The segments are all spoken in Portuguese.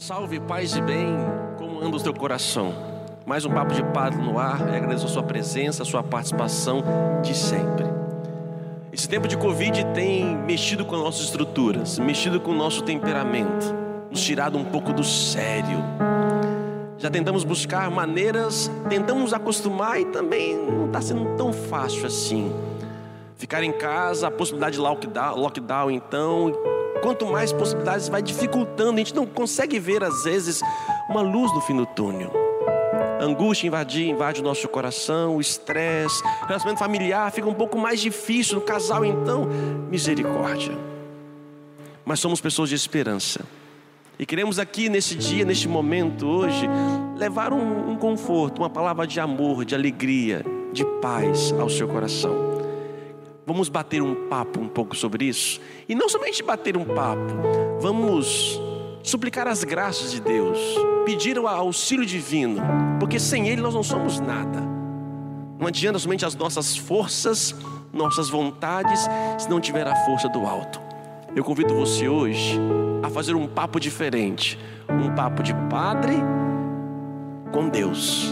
Salve, paz e bem, como anda o teu coração? Mais um papo de padre no ar, e agradeço a sua presença, a sua participação de sempre. Esse tempo de Covid tem mexido com as nossas estruturas, mexido com o nosso temperamento, nos tirado um pouco do sério. Já tentamos buscar maneiras, tentamos acostumar e também não está sendo tão fácil assim. Ficar em casa, a possibilidade de lockdown, lockdown então, quanto mais possibilidades vai dificultando, a gente não consegue ver às vezes uma luz no fim do túnel. Angústia invadir, invade o nosso coração, o estresse, relacionamento familiar fica um pouco mais difícil no casal, então, misericórdia. Mas somos pessoas de esperança. E queremos aqui nesse dia, neste momento, hoje, levar um, um conforto, uma palavra de amor, de alegria, de paz ao seu coração. Vamos bater um papo um pouco sobre isso. E não somente bater um papo, vamos suplicar as graças de Deus, pedir o auxílio divino, porque sem Ele nós não somos nada. Não adianta somente as nossas forças, nossas vontades, se não tiver a força do alto. Eu convido você hoje a fazer um papo diferente, um papo de padre com Deus,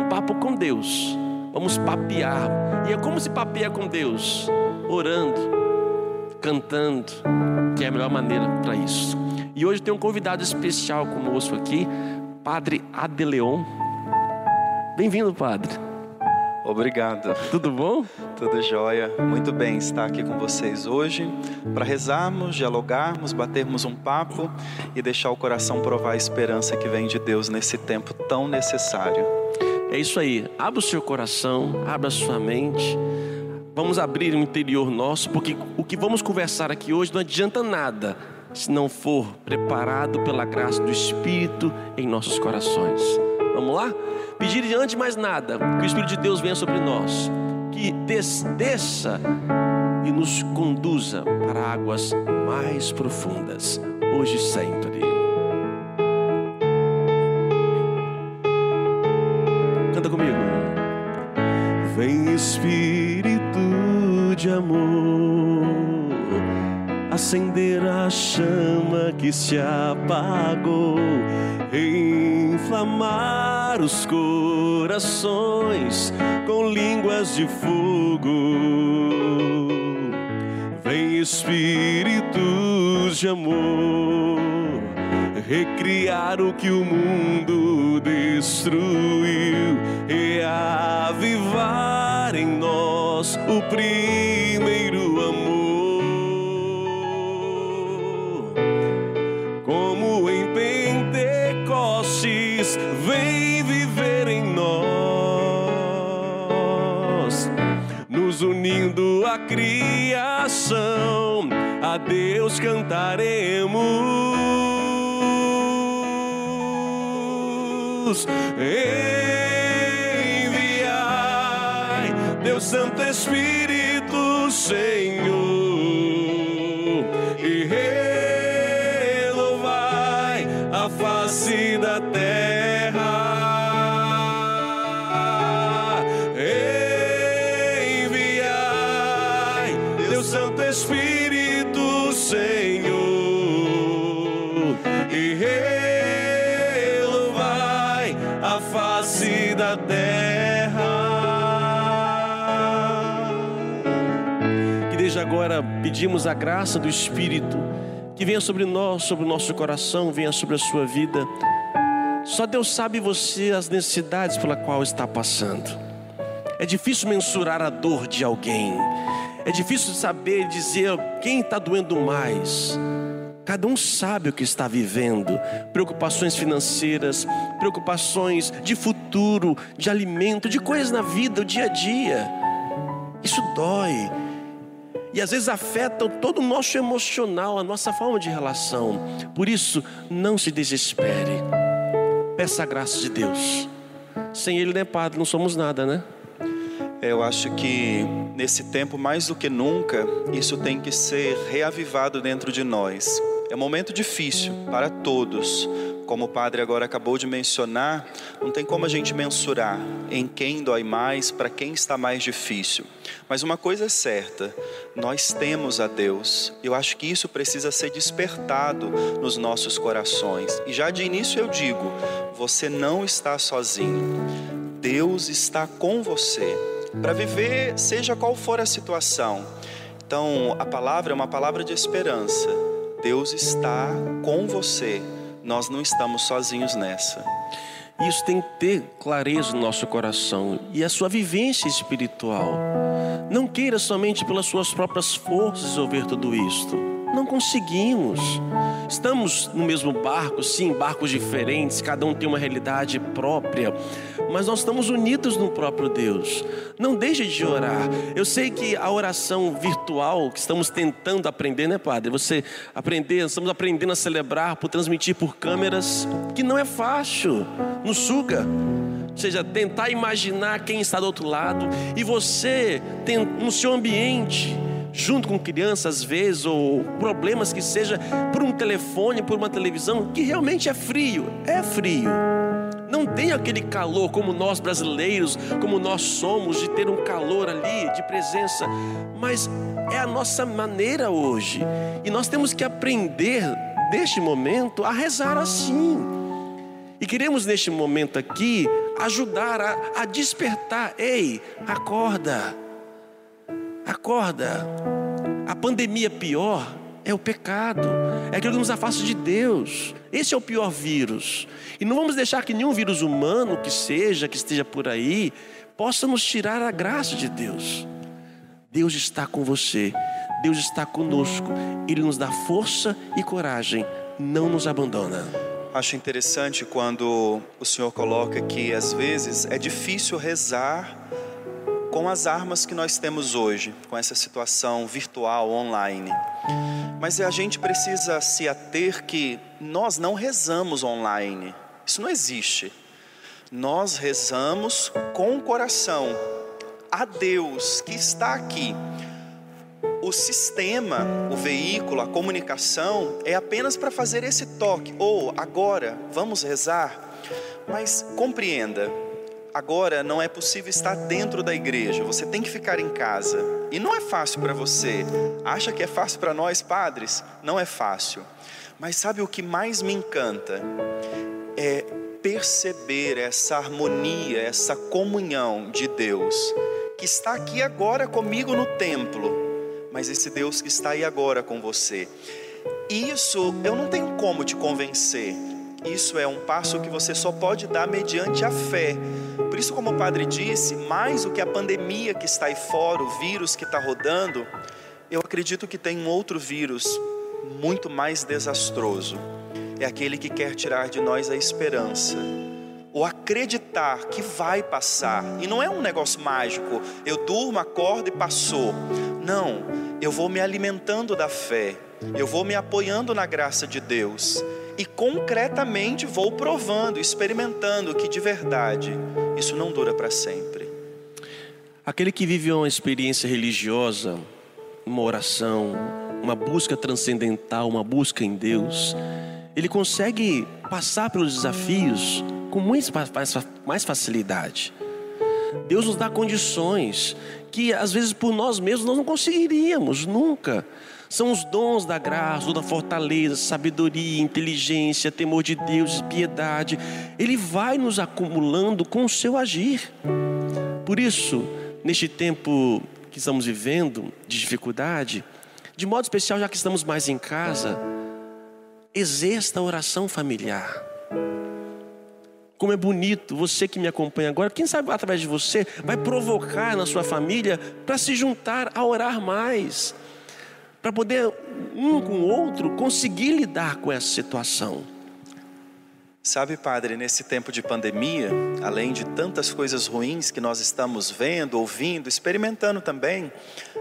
um papo com Deus Vamos papear. E é como se papeia com Deus? Orando, cantando, que é a melhor maneira para isso. E hoje tem um convidado especial conosco aqui, Padre Adeleon. Bem-vindo, Padre. Obrigado. Tudo bom? Tudo jóia. Muito bem estar aqui com vocês hoje para rezarmos, dialogarmos, batermos um papo e deixar o coração provar a esperança que vem de Deus nesse tempo tão necessário. É isso aí. Abra o seu coração, abra a sua mente. Vamos abrir o interior nosso, porque o que vamos conversar aqui hoje não adianta nada se não for preparado pela graça do Espírito em nossos corações. Vamos lá? Pedir antes de mais nada que o Espírito de Deus venha sobre nós, que desça e nos conduza para águas mais profundas, hoje e sempre. Canta comigo. Vem Espírito de amor, acender a chama que se apagou, inflamar os corações com línguas de fogo. Vem Espírito de amor recriar o que o mundo destruiu e avivar em nós o primeiro amor. Como em Pentecostes, vem viver em nós, nos unindo à criação, a Deus cantaremos. Enviai, Deus Santo Espírito, Senhor, pedimos a graça do Espírito que venha sobre nós, sobre o nosso coração, venha sobre a sua vida. Só Deus sabe você as necessidades pela qual está passando. É difícil mensurar a dor de alguém. É difícil saber dizer quem está doendo mais. Cada um sabe o que está vivendo: preocupações financeiras, preocupações de futuro, de alimento, de coisas na vida, o dia a dia. Isso dói. E às vezes afeta todo o nosso emocional, a nossa forma de relação. Por isso, não se desespere. Peça a graça de Deus. Sem Ele, né, Padre? Não somos nada, né? Eu acho que nesse tempo, mais do que nunca, isso tem que ser reavivado dentro de nós. É um momento difícil para todos, Como o padre agora acabou de mencionar, não tem como a gente mensurar em quem dói mais, para quem está mais difícil. Mas uma coisa é certa, nós temos a Deus. Eu acho que isso precisa ser despertado nos nossos corações. E já de início eu digo, você não está sozinho. Deus está com você para viver seja qual for a situação. Então, a palavra é uma palavra de esperança. Deus está com você nós não estamos sozinhos nessa. Isso tem que ter clareza no nosso coração e a sua vivência espiritual. Não queira somente pelas suas próprias forças resolver tudo isto. Não conseguimos. Estamos no mesmo barco, sim, barcos diferentes, cada um tem uma realidade própria, mas nós estamos unidos no próprio Deus. Não deixe de orar. Eu sei que a oração virtual que estamos tentando aprender, né, Padre? Você aprender, estamos aprendendo a celebrar por transmitir por câmeras, que não é fácil, nos suga. Ou seja, tentar imaginar quem está do outro lado e você no seu ambiente junto com crianças às vezes, ou problemas que seja por um telefone, por uma televisão, que realmente é frio, é frio. Não tem aquele calor como nós brasileiros, como nós somos, de ter um calor ali, de presença, mas é a nossa maneira hoje, e nós temos que aprender, neste momento, a rezar assim. E queremos neste momento aqui ajudar a, a despertar. Ei, acorda Acorda. A pandemia pior é o pecado, é aquilo que nos afasta de Deus. Esse é o pior vírus. E não vamos deixar que nenhum vírus humano que seja, que esteja por aí, possa nos tirar a graça de Deus. Deus está com você, Deus está conosco, Ele nos dá força e coragem, não nos abandona. Acho interessante quando o Senhor coloca que às vezes é difícil rezar com as armas que nós temos hoje, com essa situação virtual, online. Mas a gente precisa se ater que nós não rezamos online. Isso não existe. Nós rezamos com o coração a Deus que está aqui. O sistema, o veículo, a comunicação é apenas para fazer esse toque. Ou agora, vamos rezar. Mas compreenda, agora não é possível estar dentro da igreja, você tem que ficar em casa. E não é fácil para você. Acha que é fácil para nós, padres? Não é fácil. Mas sabe o que mais me encanta? É perceber essa harmonia, essa comunhão de Deus, que está aqui agora comigo no templo, mas esse Deus que está aí agora com você. Isso eu não tenho como te convencer. Isso é um passo que você só pode dar mediante a fé. Por isso, como o padre disse, mais do que a pandemia que está aí fora, o vírus que está rodando, eu acredito que tem um outro vírus muito mais desastroso. É aquele que quer tirar de nós a esperança, o acreditar que vai passar. E não é um negócio mágico, eu durmo, acordo e passou. Não, eu vou me alimentando da fé, eu vou me apoiando na graça de Deus e concretamente vou provando, experimentando que de verdade isso não dura para sempre. Aquele que vive uma experiência religiosa, uma oração, uma busca transcendental, uma busca em Deus, ele consegue passar pelos desafios com muito mais facilidade. Deus nos dá condições que às vezes por nós mesmos nós não conseguiríamos nunca. São os dons da graça, da fortaleza, sabedoria, inteligência, temor de Deus, piedade. Ele vai nos acumulando com o seu agir. Por isso, neste tempo que estamos vivendo de dificuldade, de modo especial, já que estamos mais em casa, exerça a oração familiar. Como é bonito, você que me acompanha agora, quem sabe através de você, vai provocar na sua família para se juntar a orar mais para poder um com o outro conseguir lidar com essa situação. Sabe, padre, nesse tempo de pandemia, além de tantas coisas ruins que nós estamos vendo, ouvindo, experimentando também,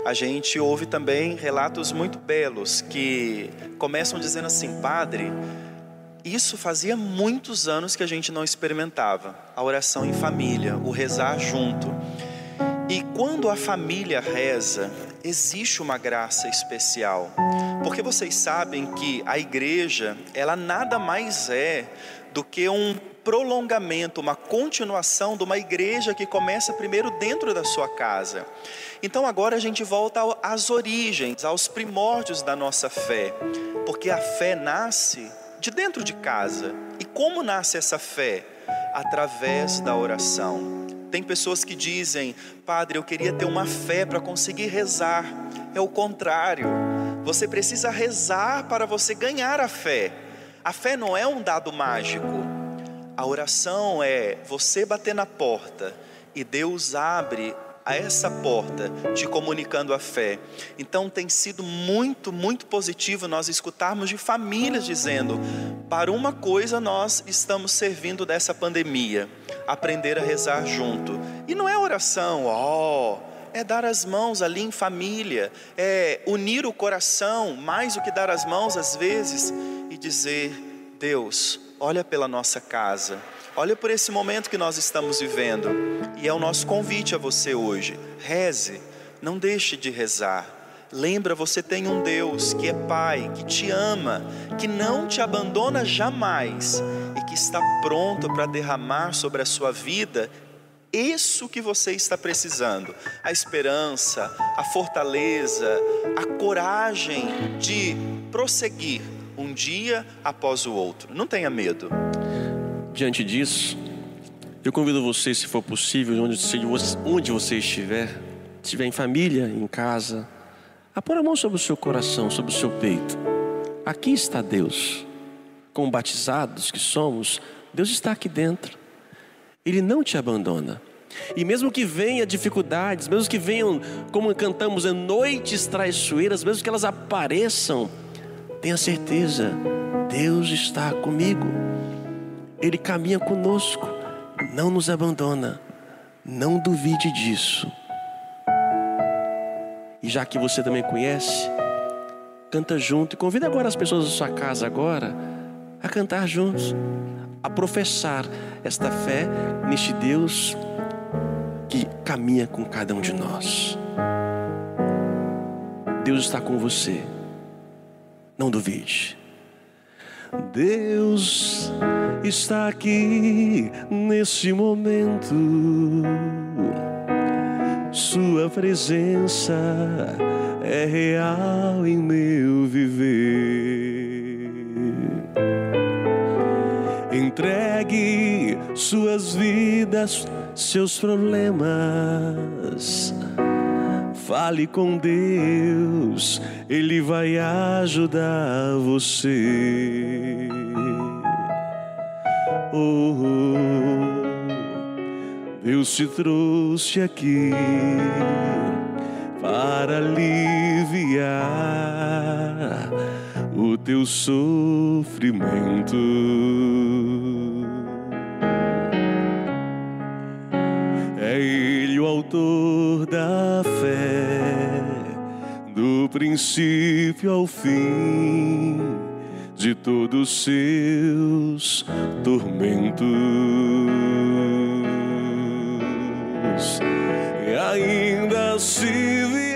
a gente ouve também relatos muito belos que começam dizendo assim: Padre, isso fazia muitos anos que a gente não experimentava a oração em família, o rezar junto. E quando a família reza, existe uma graça especial, Porque vocês sabem que a igreja, ela nada mais é do que um prolongamento, uma continuação de uma igreja que começa primeiro dentro da sua casa. Então agora a gente volta às origens, aos primórdios da nossa fé, porque a fé nasce de dentro de casa. E como nasce essa fé? Através da oração. Tem pessoas que dizem, Padre, eu queria ter uma fé para conseguir rezar. É o contrário. Você precisa rezar para você ganhar a fé. A fé não é um dado mágico. A oração é você bater na porta e Deus abre a essa porta, te comunicando a fé. Então tem sido muito, muito positivo nós escutarmos de famílias dizendo: para uma coisa nós estamos servindo dessa pandemia, aprender a rezar junto. E não é oração, ó. Oh, é dar as mãos ali em família, é unir o coração mais do que dar as mãos às vezes e dizer: Deus, olha pela nossa casa, olha por esse momento que nós estamos vivendo, e é o nosso convite a você hoje: reze, não deixe de rezar. Lembra, você tem um Deus que é Pai, que te ama, que não te abandona jamais e que está pronto para derramar sobre a sua vida isso que você está precisando: a esperança, a fortaleza, a coragem de prosseguir um dia após o outro. Não tenha medo. Diante disso, eu convido você, se for possível, onde, onde você estiver, se estiver em família, em casa, a pôr a mão sobre o seu coração, sobre o seu peito. Aqui está Deus. Como batizados que somos, Deus está aqui dentro. Ele não te abandona. E mesmo que venha dificuldades, mesmo que venham, como cantamos, em noites traiçoeiras, mesmo que elas apareçam, tenha certeza, Deus está comigo. Ele caminha conosco, não nos abandona. Não duvide disso. E já que você também conhece, canta junto e convida agora as pessoas da sua casa agora a cantar juntos, a professar esta fé neste Deus que caminha com cada um de nós. Deus está com você. Não duvide. Deus está aqui nesse momento. Sua presença é real em meu viver. Entregue suas vidas, seus problemas Fale com Deus, Ele vai ajudar você. Oh, Deus te trouxe aqui para aliviar o teu sofrimento. É Ele o autor da fé, do princípio ao fim de todos seus tormentos. E ainda se vier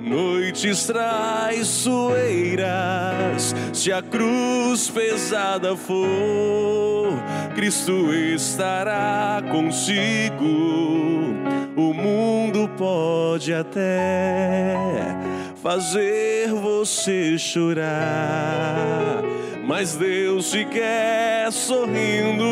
noites traiçoeiras, se a cruz pesada for Cristo estará consigo. O mundo pode até fazer você chorar, mas Deus te quer sorrindo.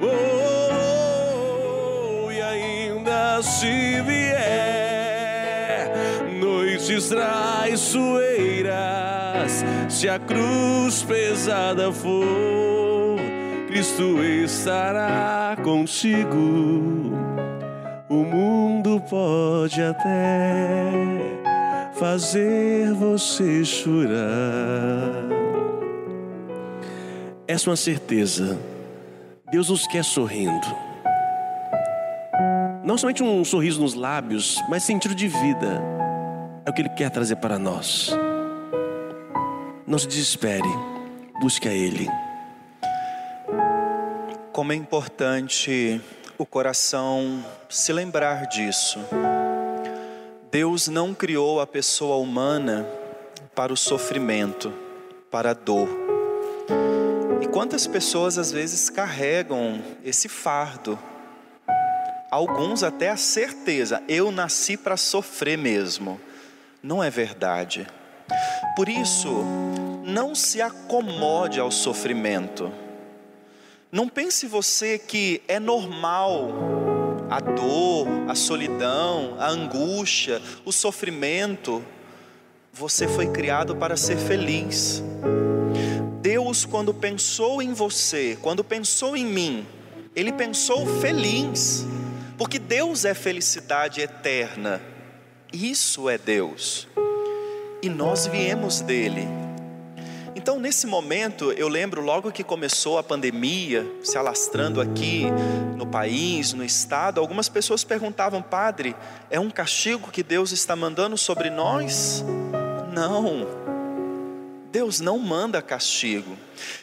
Oh, oh, oh, e ainda se vier noites traiçoeiras se a cruz pesada for, Cristo estará contigo. O mundo pode até fazer você chorar. Essa é uma certeza. Deus nos quer sorrindo. Não somente um sorriso nos lábios, mas sentido de vida. É o que Ele quer trazer para nós. Não se desespere, busque a Ele. Como é importante o coração se lembrar disso. Deus não criou a pessoa humana para o sofrimento, para a dor. E quantas pessoas às vezes carregam esse fardo? Alguns até a certeza, eu nasci para sofrer mesmo. Não é verdade. Por isso, não se acomode ao sofrimento. Não pense você que é normal a dor, a solidão, a angústia, o sofrimento. Você foi criado para ser feliz. Deus, quando pensou em você, quando pensou em mim, Ele pensou feliz, porque Deus é felicidade eterna. Isso é Deus. E nós viemos dele. Então, nesse momento, eu lembro logo que começou a pandemia, se alastrando aqui no país, no estado, algumas pessoas perguntavam, Padre, é um castigo que Deus está mandando sobre nós? Não, Deus não manda castigo.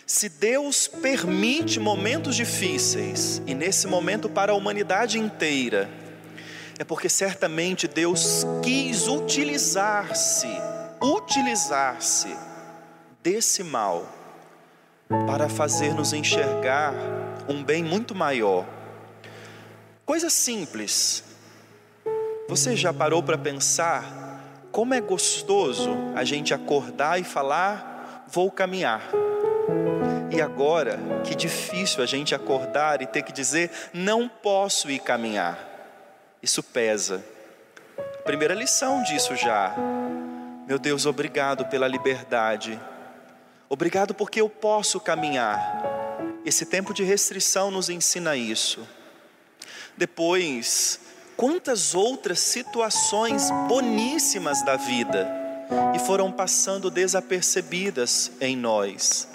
Se Deus permite momentos difíceis, e nesse momento para a humanidade inteira, é porque certamente Deus quis utilizar-se, utilizar-se desse mal para fazer-nos enxergar um bem muito maior. Coisa simples. Você já parou para pensar como é gostoso a gente acordar e falar: vou caminhar. E agora, que difícil a gente acordar e ter que dizer: não posso ir caminhar. Isso pesa. Primeira lição disso já. Meu Deus, obrigado pela liberdade Obrigado porque eu posso caminhar. Esse tempo de restrição nos ensina isso. Depois, quantas outras situações boníssimas da vida e foram passando desapercebidas em nós.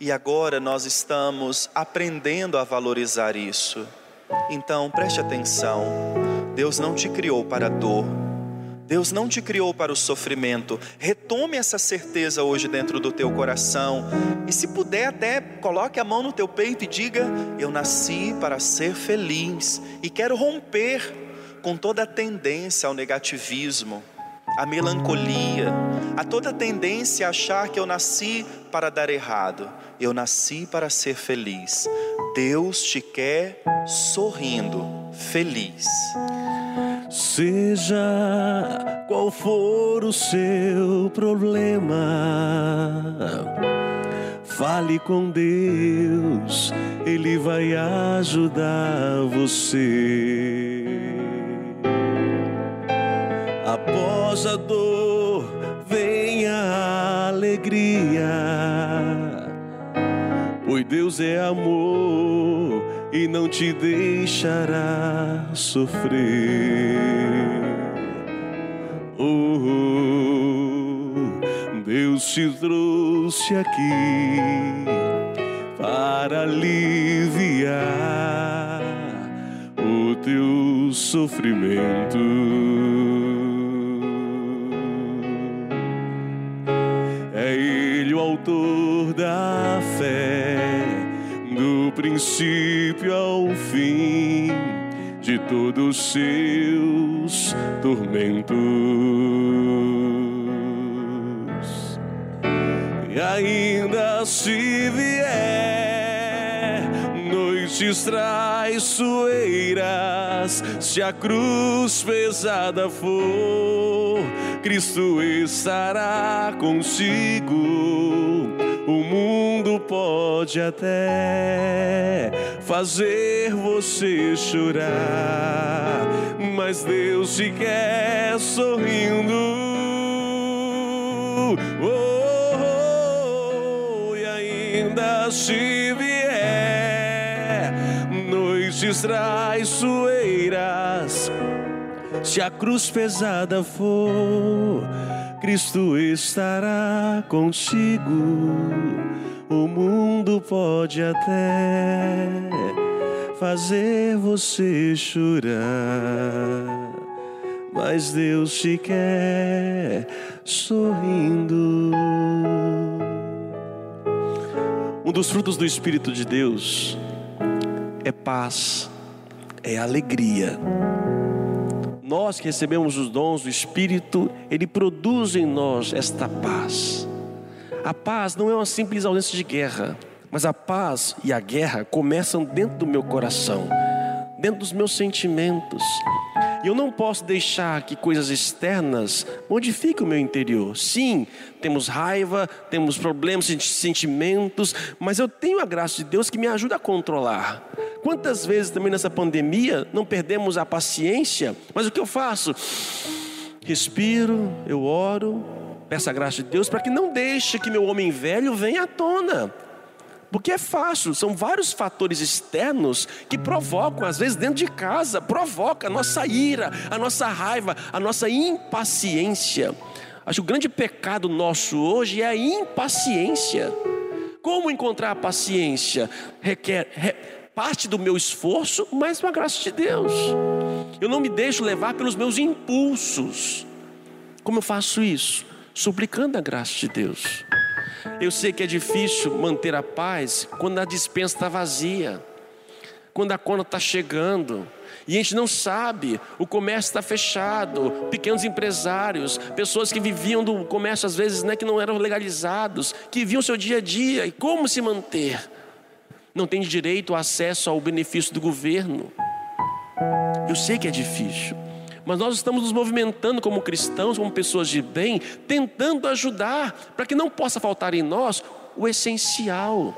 E agora nós estamos aprendendo a valorizar isso. Então, preste atenção. Deus não te criou para dor. Deus não te criou para o sofrimento. Retome essa certeza hoje dentro do teu coração. E se puder, até coloque a mão no teu peito e diga: Eu nasci para ser feliz e quero romper com toda a tendência ao negativismo, à melancolia, a toda a tendência a achar que eu nasci para dar errado. Eu nasci para ser feliz. Deus te quer sorrindo, feliz. Seja qual for o seu problema, fale com Deus, Ele vai ajudar você. Após a dor, vem a alegria, pois Deus é amor e não te deixará sofrer. Oh, Deus te trouxe aqui para aliviar o teu sofrimento. Princípio ao fim de todos os seus tormentos. E ainda se vier noites traiçoeiras, se a cruz pesada for, Cristo estará consigo o mundo pode até fazer você chorar, mas Deus te quer sorrindo. Oh, oh, e ainda se vier noites traiçoeiras, se a cruz pesada for Cristo estará contigo. O mundo pode até fazer você chorar, mas Deus te quer sorrindo. Um dos frutos do Espírito de Deus é paz, é alegria nós que recebemos os dons do Espírito, ele produz em nós esta paz. A paz não é uma simples ausência de guerra, mas a paz e a guerra começam dentro do meu coração, dentro dos meus sentimentos. E eu não posso deixar que coisas externas modifiquem o meu interior. Sim, temos raiva, temos problemas, sentimentos, mas eu tenho a graça de Deus que me ajuda a controlar. Quantas vezes também nessa pandemia não perdemos a paciência, mas o que eu faço? Respiro, eu oro, peço a graça de Deus para que não deixe que meu homem velho venha à tona. Porque é fácil, são vários fatores externos que provocam, às vezes dentro de casa, provoca a nossa ira, a nossa raiva, a nossa impaciência. Acho que o grande pecado nosso hoje é a impaciência. Como encontrar a paciência? Requer re, parte do meu esforço, mas com a graça de Deus. Eu não me deixo levar pelos meus impulsos. Como eu faço isso? Suplicando a graça de Deus. Eu sei que é difícil manter a paz quando a dispensa está vazia, quando a conta está chegando. E a gente não sabe, o comércio está fechado, pequenos empresários, pessoas que viviam do comércio às vezes né, que não eram legalizados, que viviam seu dia a dia e como se manter. Não tem direito ao acesso ao benefício do governo. Eu sei que é difícil, mas nós estamos nos movimentando como cristãos, como pessoas de bem, tentando ajudar para que não possa faltar em nós o essencial.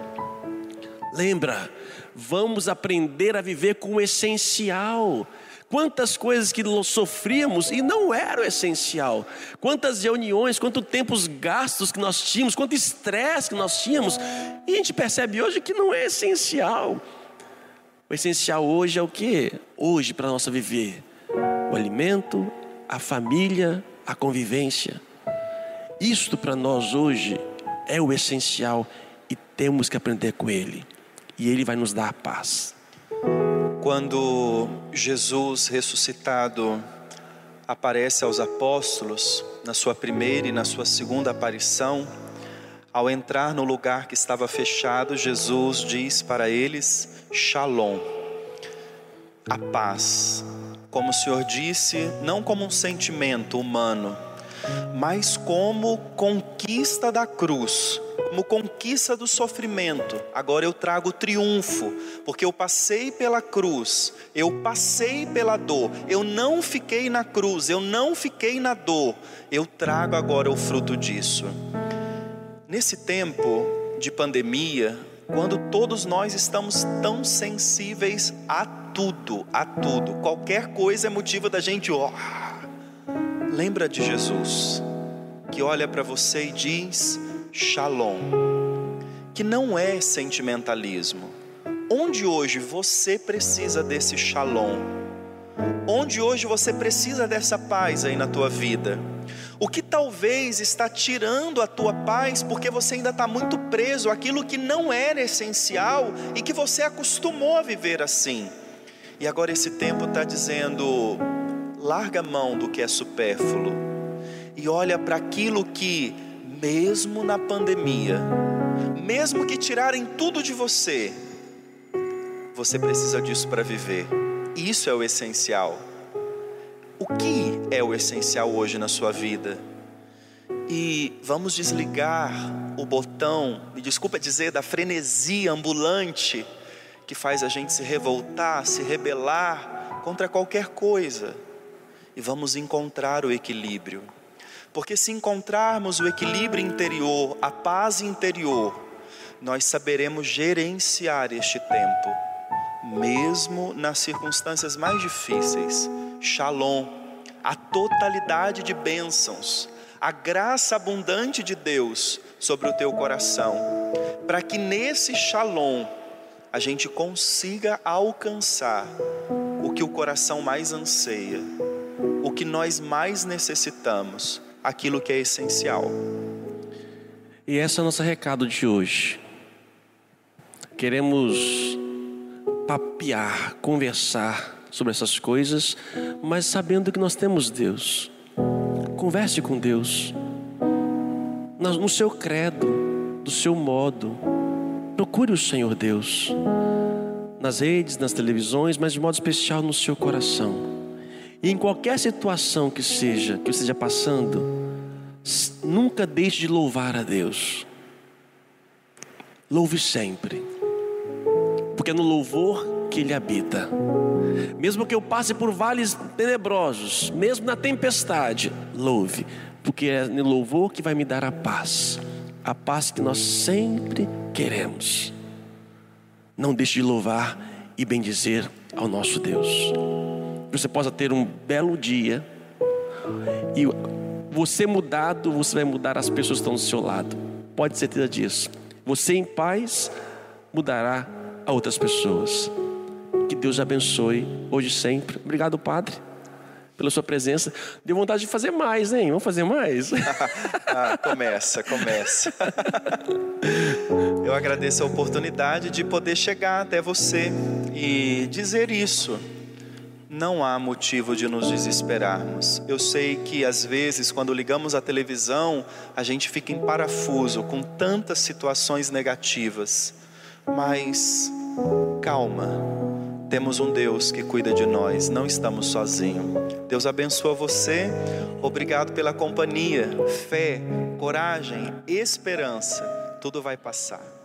Lembra, vamos aprender a viver com o essencial. Quantas coisas que sofríamos e não era o essencial. Quantas reuniões, quantos tempos gastos que nós tínhamos, quanto estresse que nós tínhamos. E a gente percebe hoje que não é essencial. O essencial hoje é o que? Hoje para nossa viver o alimento, a família, a convivência. Isto para nós hoje é o essencial e temos que aprender com Ele. E Ele vai nos dar a paz. Quando Jesus ressuscitado aparece aos apóstolos, na sua primeira e na sua segunda aparição, ao entrar no lugar que estava fechado, Jesus diz para eles: Shalom, a paz como o Senhor disse, não como um sentimento humano, mas como conquista da cruz, como conquista do sofrimento. Agora eu trago triunfo, porque eu passei pela cruz, eu passei pela dor, eu não fiquei na cruz, eu não fiquei na dor, eu trago agora o fruto disso. Nesse tempo de pandemia, quando todos nós estamos tão sensíveis a tudo, a tudo, qualquer coisa é motivo da gente, ó. Lembra de Jesus, que olha para você e diz: Shalom, que não é sentimentalismo. Onde hoje você precisa desse shalom? Onde hoje você precisa dessa paz aí na tua vida? O que talvez está tirando a tua paz porque você ainda está muito preso àquilo que não era essencial e que você acostumou a viver assim. E agora esse tempo está dizendo: larga a mão do que é supérfluo e olha para aquilo que, mesmo na pandemia, mesmo que tirarem tudo de você, você precisa disso para viver. Isso é o essencial. O que é o essencial hoje na sua vida? E vamos desligar o botão, me desculpa dizer, da frenesia ambulante que faz a gente se revoltar, se rebelar contra qualquer coisa. E vamos encontrar o equilíbrio. Porque se encontrarmos o equilíbrio interior, a paz interior, nós saberemos gerenciar este tempo, mesmo nas circunstâncias mais difíceis. Shalom, a totalidade de bênçãos, a graça abundante de Deus sobre o teu coração, para que nesse Shalom a gente consiga alcançar o que o coração mais anseia, o que nós mais necessitamos, aquilo que é essencial. E esse é o nosso recado de hoje. Queremos papear, conversar sobre essas coisas, mas sabendo que nós temos Deus. Converse com Deus, no seu credo, do seu modo. Procure o Senhor Deus, nas redes, nas televisões, mas de modo especial no seu coração. E em qualquer situação que seja, que esteja passando, nunca deixe de louvar a Deus. Louve sempre, porque é no louvor que Ele habita. Mesmo que eu passe por vales tenebrosos, mesmo na tempestade, louve, porque é no louvor que vai me dar a paz, a paz que nós sempre queremos. Não deixe de louvar e bendizer ao nosso Deus. Você possa ter um belo dia e você mudado, você vai mudar as pessoas que estão do seu lado. Pode ter certeza disso. Você em paz mudará a outras pessoas. Que Deus abençoe hoje e sempre. Obrigado, Padre, pela sua presença. Deu vontade de fazer mais, hein? Vamos fazer mais? ah, começa, começa. Eu agradeço a oportunidade de poder chegar até você e dizer isso não há motivo de nos desesperarmos. Eu sei que às vezes, quando ligamos a televisão, a gente fica em parafuso com tantas situações negativas, mas calma. Temos um Deus que cuida de nós, não estamos sozinhos. Deus abençoa você. Obrigado pela companhia, fé, coragem, esperança. Tudo vai passar.